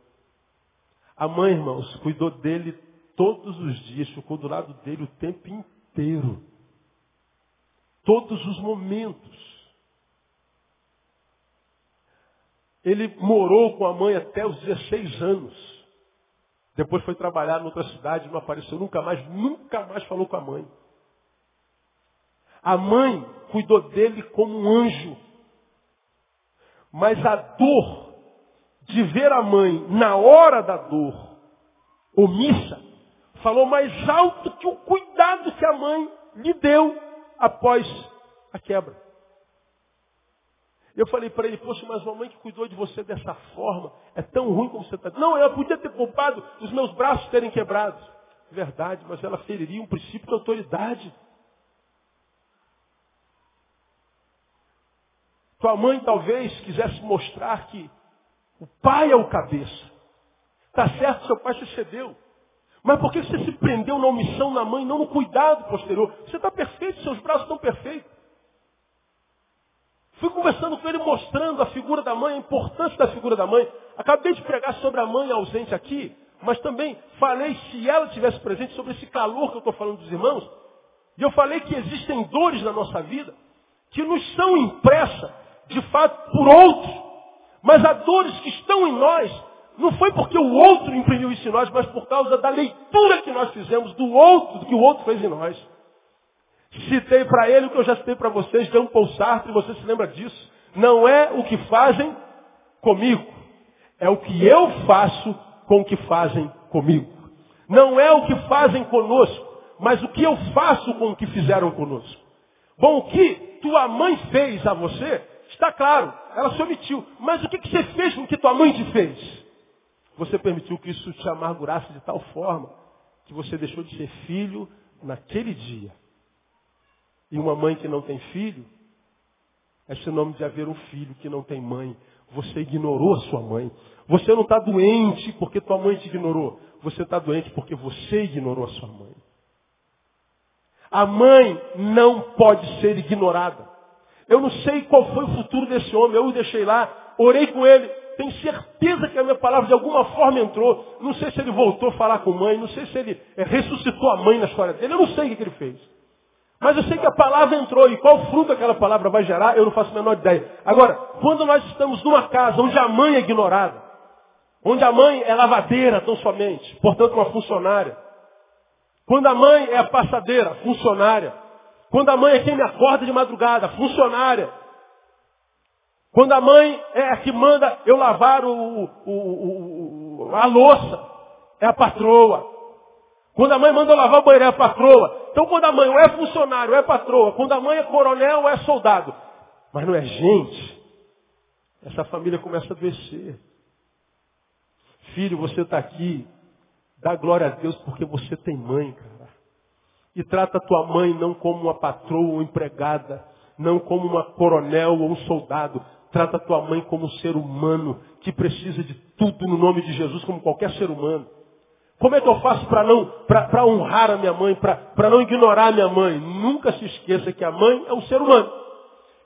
[SPEAKER 1] A mãe, irmãos, cuidou dele todos os dias, ficou do lado dele o tempo inteiro. Todos os momentos. Ele morou com a mãe até os 16 anos. Depois foi trabalhar em outra cidade, não apareceu nunca mais, nunca mais falou com a mãe. A mãe cuidou dele como um anjo. Mas a dor de ver a mãe na hora da dor, omissa, falou mais alto que o cuidado que a mãe lhe deu após a quebra. Eu falei para ele, poxa, mas uma mãe que cuidou de você dessa forma é tão ruim como você está. Não, ela podia ter poupado os meus braços terem quebrados. Verdade, mas ela feriria um princípio de autoridade. Tua mãe talvez quisesse mostrar que o pai é o cabeça. Está certo, seu pai sucedeu. Mas por que você se prendeu na omissão na mãe, não no cuidado posterior? Você está perfeito, seus braços estão perfeitos. Fui conversando com ele, mostrando a figura da mãe, a importância da figura da mãe. Acabei de pregar sobre a mãe ausente aqui, mas também falei, se ela tivesse presente, sobre esse calor que eu estou falando dos irmãos. E eu falei que existem dores na nossa vida que nos são impressas, de fato, por outros. Mas há dores que estão em nós, não foi porque o outro imprimiu isso em nós, mas por causa da leitura que nós fizemos do outro, do que o outro fez em nós. Citei para ele o que eu já citei para vocês, um Paul Sartre, você se lembra disso. Não é o que fazem comigo, é o que eu faço com o que fazem comigo. Não é o que fazem conosco, mas o que eu faço com o que fizeram conosco. Bom, o que tua mãe fez a você, está claro, ela se omitiu. Mas o que, que você fez com o que tua mãe te fez? Você permitiu que isso te amargurasse de tal forma que você deixou de ser filho naquele dia. E uma mãe que não tem filho é sinônimo de haver um filho que não tem mãe. Você ignorou a sua mãe. Você não está doente porque tua mãe te ignorou. Você está doente porque você ignorou a sua mãe. A mãe não pode ser ignorada. Eu não sei qual foi o futuro desse homem. Eu o deixei lá, orei com ele. Tenho certeza que a minha palavra de alguma forma entrou. Não sei se ele voltou a falar com a mãe. Não sei se ele é, ressuscitou a mãe na história dele. Eu não sei o que ele fez. Mas eu sei que a palavra entrou. E qual fruto aquela palavra vai gerar, eu não faço a menor ideia. Agora, quando nós estamos numa casa onde a mãe é ignorada, onde a mãe é lavadeira tão somente, portanto uma funcionária, quando a mãe é a passadeira, funcionária. Quando a mãe é quem me acorda de madrugada, funcionária. Quando a mãe é a que manda eu lavar o, o, o, a louça, é a patroa. Quando a mãe manda eu lavar o banheiro, é a patroa. Então quando a mãe ou é funcionário, ou é patroa. Quando a mãe é coronel, ou é soldado. Mas não é gente. Essa família começa a adoecer. Filho, você está aqui Dá glória a Deus porque você tem mãe, cara. E trata a tua mãe não como uma patroa ou empregada, não como uma coronel ou um soldado. Trata a tua mãe como um ser humano que precisa de tudo no nome de Jesus, como qualquer ser humano. Como é que eu faço para não para honrar a minha mãe, para não ignorar a minha mãe? Nunca se esqueça que a mãe é um ser humano.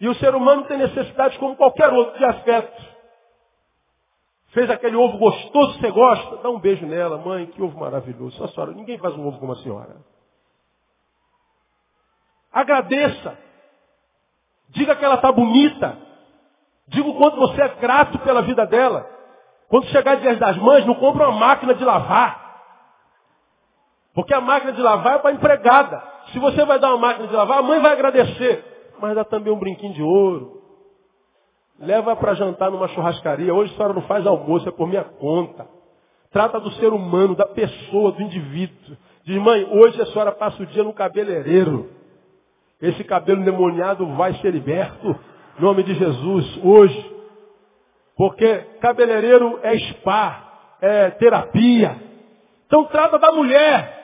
[SPEAKER 1] E o ser humano tem necessidades como qualquer outro de afeto. Fez aquele ovo gostoso que você gosta, dá um beijo nela, mãe, que ovo maravilhoso. Só senhora, ninguém faz um ovo como a senhora. Agradeça. Diga que ela está bonita. Diga o quanto você é grato pela vida dela. Quando chegar dias das mães, não compra uma máquina de lavar. Porque a máquina de lavar é para empregada. Se você vai dar uma máquina de lavar, a mãe vai agradecer. Mas dá também um brinquinho de ouro. Leva para jantar numa churrascaria. Hoje a senhora não faz almoço, é por minha conta. Trata do ser humano, da pessoa, do indivíduo. Diz, mãe, hoje a senhora passa o dia no cabeleireiro. Esse cabelo demoniado vai ser liberto. Em nome de Jesus, hoje. Porque cabeleireiro é spa, é terapia. Então trata da mulher.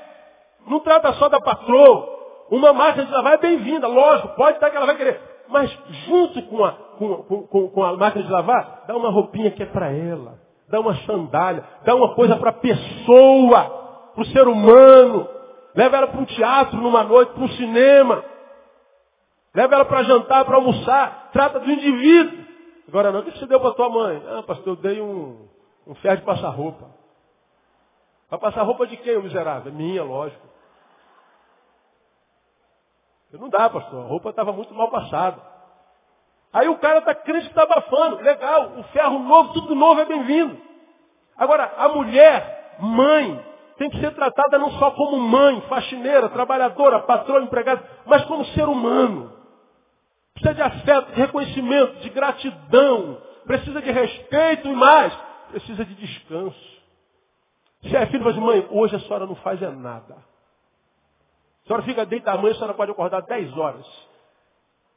[SPEAKER 1] Não trata só da patroa. Uma máquina de lavar é bem-vinda, lógico, pode estar que ela vai querer. Mas junto com a, com, com, com a máquina de lavar, dá uma roupinha que é para ela. Dá uma sandália, dá uma coisa para a pessoa, para o ser humano. Leva ela para um teatro numa noite, para um cinema. Leva ela para jantar, para almoçar. Trata do indivíduo. Agora não, o que você deu para tua mãe? Ah, pastor, eu dei um, um ferro de passar roupa. Vai passar roupa de quem, o miserável? É minha, lógico. Não dá, pastor. A roupa estava muito mal passada. Aí o cara está crente está abafando. Legal, o ferro novo, tudo novo é bem-vindo. Agora, a mulher, mãe, tem que ser tratada não só como mãe, faxineira, trabalhadora, patroa, empregada, mas como ser humano. Precisa de afeto, de reconhecimento, de gratidão. Precisa de respeito e mais. Precisa de descanso. Se é filho, fala assim, mãe, hoje a senhora não faz é nada. A senhora fica deitada amanhã, a senhora pode acordar 10 horas.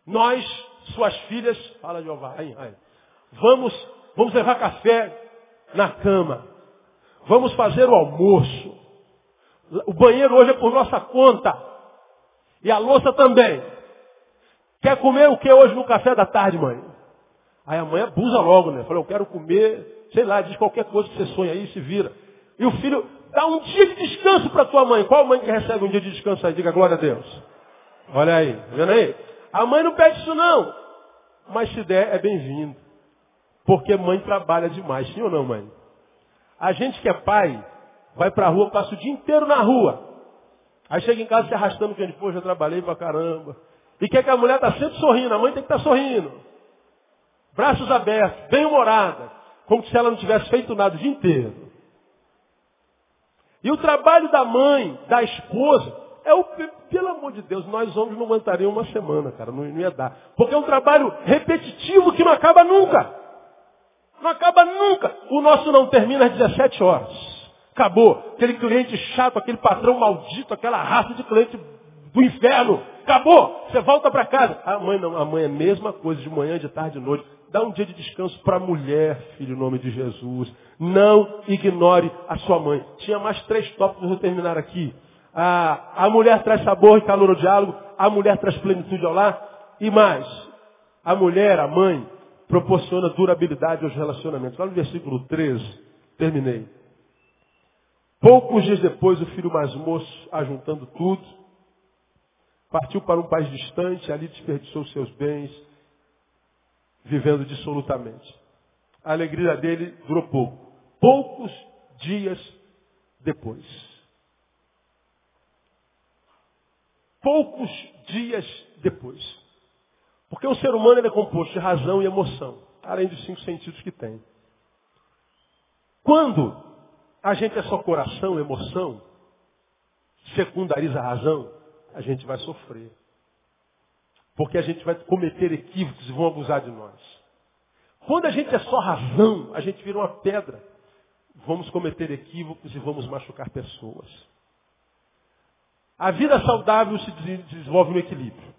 [SPEAKER 1] Nós, suas filhas, fala Jeová, aí, aí, vamos, vamos levar café na cama. Vamos fazer o almoço. O banheiro hoje é por nossa conta. E a louça também. Quer comer o que hoje no café da tarde, mãe? Aí a mãe abusa logo, né? Fala, eu quero comer, sei lá, diz qualquer coisa que você sonha aí se vira. E o filho dá um dia de descanso para tua mãe. Qual mãe que recebe um dia de descanso aí? Diga glória a Deus. Olha aí, tá vendo aí? A mãe não pede isso não. Mas se der, é bem-vindo. Porque mãe trabalha demais, sim ou não, mãe? A gente que é pai, vai para a rua, passa o dia inteiro na rua. Aí chega em casa se arrastando, que pô, já trabalhei pra caramba. E quer que a mulher está sempre sorrindo, a mãe tem que estar tá sorrindo. Braços abertos, bem-humorada. Como se ela não tivesse feito nada o dia inteiro. E o trabalho da mãe, da esposa, é o, pelo amor de Deus, nós homens não aguentaríamos uma semana, cara, não, não ia dar. Porque é um trabalho repetitivo que não acaba nunca. Não acaba nunca. O nosso não termina às 17 horas. Acabou. Aquele cliente chato, aquele patrão maldito, aquela raça de cliente do inferno. Acabou. Você volta para casa. A mãe não, a mãe é a mesma coisa, de manhã, de tarde, de noite. Dá um dia de descanso para a mulher, filho, em nome de Jesus. Não ignore a sua mãe. Tinha mais três tópicos, vou terminar aqui. A, a mulher traz sabor e calor ao diálogo. A mulher traz plenitude ao lar. E mais, a mulher, a mãe, proporciona durabilidade aos relacionamentos. Lá no versículo 13, terminei. Poucos dias depois, o filho mais moço, ajuntando tudo, partiu para um país distante, ali desperdiçou seus bens, vivendo dissolutamente. A alegria dele durou pouco. Poucos dias depois. Poucos dias depois. Porque o ser humano é composto de razão e emoção, além dos cinco sentidos que tem. Quando a gente é só coração, emoção, secundariza a razão, a gente vai sofrer. Porque a gente vai cometer equívocos e vão abusar de nós. Quando a gente é só razão, a gente vira uma pedra. Vamos cometer equívocos e vamos machucar pessoas. A vida saudável se desenvolve no equilíbrio.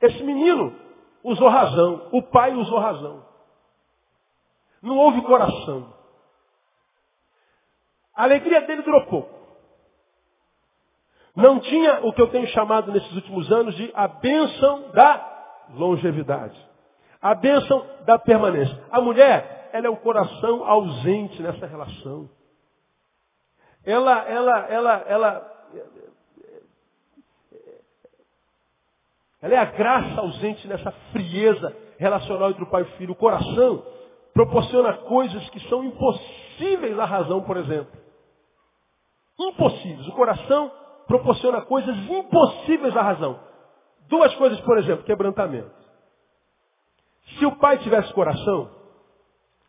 [SPEAKER 1] Esse menino usou razão, o pai usou razão. Não houve coração. A alegria dele durou pouco. Não tinha o que eu tenho chamado nesses últimos anos de a bênção da longevidade. A bênção da permanência. A mulher, ela é um coração ausente nessa relação. ela, ela, ela, ela, ela é a graça ausente nessa frieza relacional entre o pai e o filho. O coração proporciona coisas que são impossíveis à razão, por exemplo. Impossíveis. O coração proporciona coisas impossíveis à razão. Duas coisas, por exemplo, quebrantamento. Se o pai tivesse coração,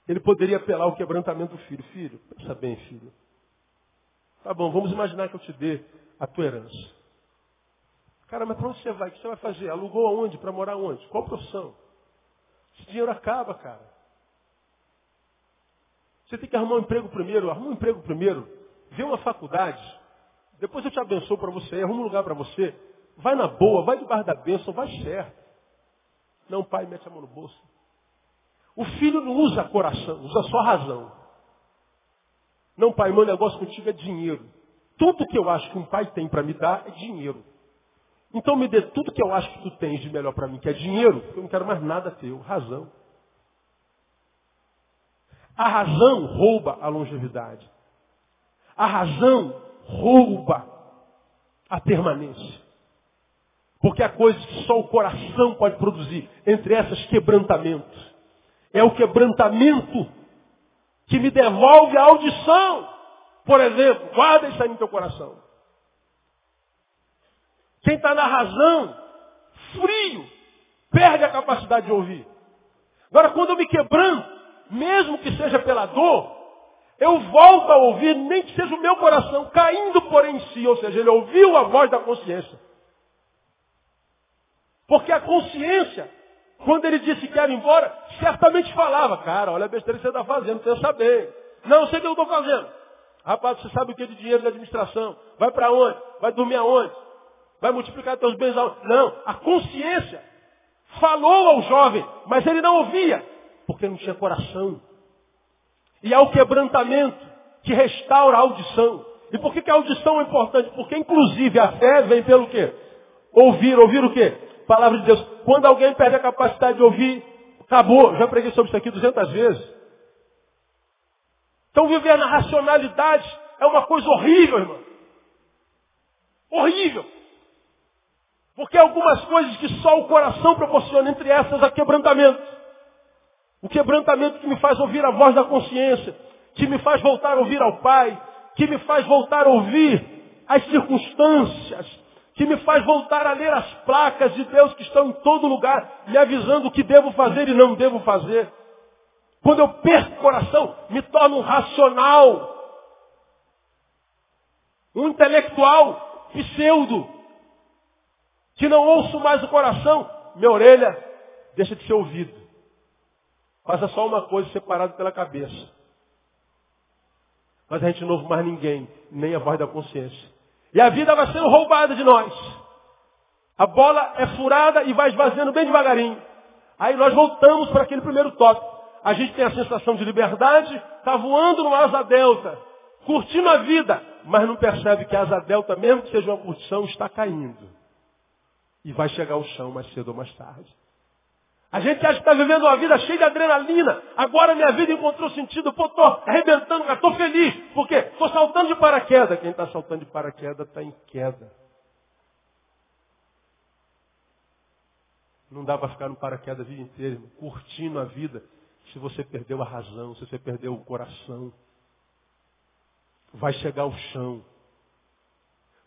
[SPEAKER 1] ele poderia apelar ao quebrantamento do filho. Filho, pensa bem, filho. Tá bom, vamos imaginar que eu te dê a tua herança. Cara, mas para onde você vai? O que você vai fazer? Alugou aonde? Para morar onde? Qual profissão? Esse dinheiro acaba, cara. Você tem que arrumar um emprego primeiro. Arruma um emprego primeiro. Vê uma faculdade. Depois eu te abençoo para você. Arruma um lugar para você. Vai na boa, vai debaixo da bênção, vai certo. Não, pai, mete a mão no bolso. O filho não usa coração, usa só razão. Não, pai, meu negócio contigo é dinheiro. Tudo que eu acho que um pai tem para me dar é dinheiro. Então me dê tudo que eu acho que tu tens de melhor para mim, que é dinheiro, eu não quero mais nada teu, razão. A razão rouba a longevidade. A razão rouba a permanência. Porque há coisas que só o coração pode produzir, entre essas quebrantamentos. É o quebrantamento que me devolve a audição. Por exemplo, guarda isso aí no teu coração. Quem está na razão, frio, perde a capacidade de ouvir. Agora, quando eu me quebranto, mesmo que seja pela dor, eu volto a ouvir, nem que seja o meu coração caindo por em si, ou seja, ele ouviu a voz da consciência. Porque a consciência, quando ele disse que era embora, certamente falava, cara, olha a besteira que você está fazendo, pensa bem. Não, eu sei o que eu estou fazendo. Rapaz, você sabe o que é de dinheiro da administração. Vai para onde? Vai dormir aonde? Vai multiplicar teus bens aonde? Não, a consciência falou ao jovem, mas ele não ouvia, porque não tinha coração. E há o quebrantamento que restaura a audição. E por que, que a audição é importante? Porque inclusive a fé vem pelo quê? Ouvir, ouvir o quê? palavra de Deus. Quando alguém perde a capacidade de ouvir, acabou. Já preguei sobre isso aqui 200 vezes. Então viver na racionalidade é uma coisa horrível, irmão. Horrível. Porque algumas coisas que só o coração proporciona, entre essas a quebrantamento. O quebrantamento que me faz ouvir a voz da consciência, que me faz voltar a ouvir ao Pai, que me faz voltar a ouvir as circunstâncias, que me faz voltar a ler as placas de Deus que estão em todo lugar, me avisando o que devo fazer e não devo fazer. Quando eu perco o coração, me torno racional, um intelectual pseudo, que não ouço mais o coração, minha orelha deixa de ser ouvido. Faça só uma coisa separada pela cabeça. Mas a gente não ouve mais ninguém, nem a voz da consciência. E a vida vai sendo roubada de nós. A bola é furada e vai esvaziando bem devagarinho. Aí nós voltamos para aquele primeiro tópico. A gente tem a sensação de liberdade, está voando no asa delta, curtindo a vida, mas não percebe que a asa delta, mesmo que seja uma curtição, está caindo. E vai chegar ao chão mais cedo ou mais tarde. A gente acha que está vivendo uma vida cheia de adrenalina. Agora minha vida encontrou sentido. Pô, estou arrebentando, estou feliz. Por quê? Estou saltando de paraquedas. Quem está saltando de paraquedas está em queda. Não dá para ficar no paraquedas a vida inteira, curtindo a vida, se você perdeu a razão, se você perdeu o coração. Vai chegar ao chão.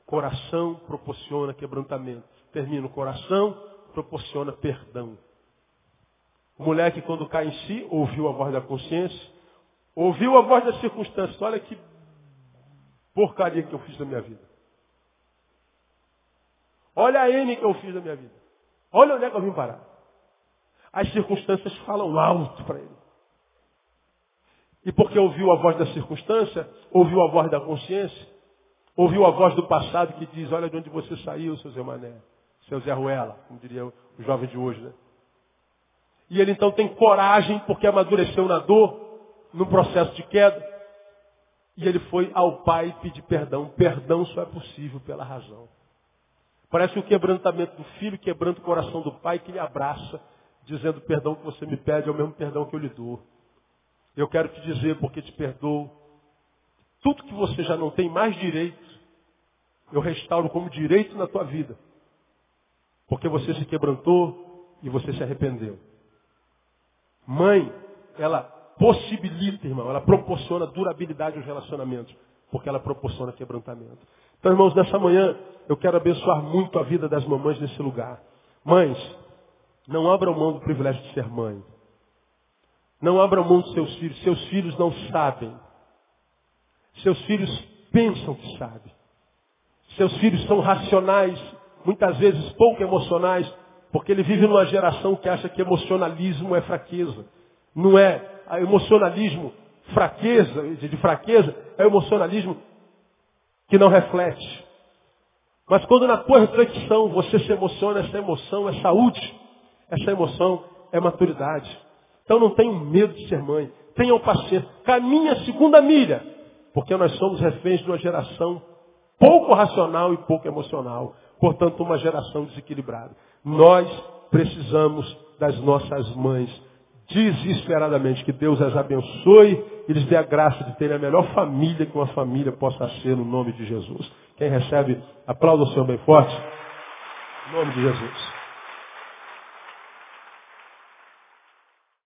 [SPEAKER 1] Coração proporciona quebrantamento. Termina o coração, proporciona perdão. O moleque, quando cai em si, ouviu a voz da consciência, ouviu a voz das circunstâncias. Olha que porcaria que eu fiz da minha vida. Olha a N que eu fiz da minha vida. Olha onde é que eu vim parar. As circunstâncias falam alto para ele. E porque ouviu a voz da circunstância, ouviu a voz da consciência, ouviu a voz do passado que diz, olha de onde você saiu, seu Zé Mané, seu Zé Ruela, como diria o jovem de hoje, né? E ele então tem coragem, porque amadureceu na dor, no processo de queda. E ele foi ao pai pedir perdão. Perdão só é possível pela razão. Parece o quebrantamento do filho quebrando o coração do pai que lhe abraça, dizendo: Perdão que você me pede é o mesmo perdão que eu lhe dou. Eu quero te dizer, porque te perdoo, Tudo que você já não tem mais direito, eu restauro como direito na tua vida. Porque você se quebrantou e você se arrependeu. Mãe, ela possibilita, irmão, ela proporciona durabilidade aos relacionamentos, porque ela proporciona quebrantamento. Então, irmãos, nessa manhã eu quero abençoar muito a vida das mamães nesse lugar. Mães, não abram mão do privilégio de ser mãe. Não abram mão dos seus filhos. Seus filhos não sabem. Seus filhos pensam que sabem. Seus filhos são racionais, muitas vezes pouco emocionais, porque ele vive numa geração que acha que emocionalismo é fraqueza. Não é. A emocionalismo, fraqueza, de fraqueza, é emocionalismo que não reflete. Mas quando na tua reflexão você se emociona, essa emoção é saúde. Essa emoção é maturidade. Então não tenham medo de ser mãe. Tenham paciência. Caminhe a segunda milha. Porque nós somos reféns de uma geração pouco racional e pouco emocional. Portanto, uma geração desequilibrada. Nós precisamos das nossas mães desesperadamente. Que Deus as abençoe e lhes dê a graça de terem a melhor família que uma família possa ser no nome de Jesus. Quem recebe, aplauda o Senhor bem forte. Em nome de Jesus.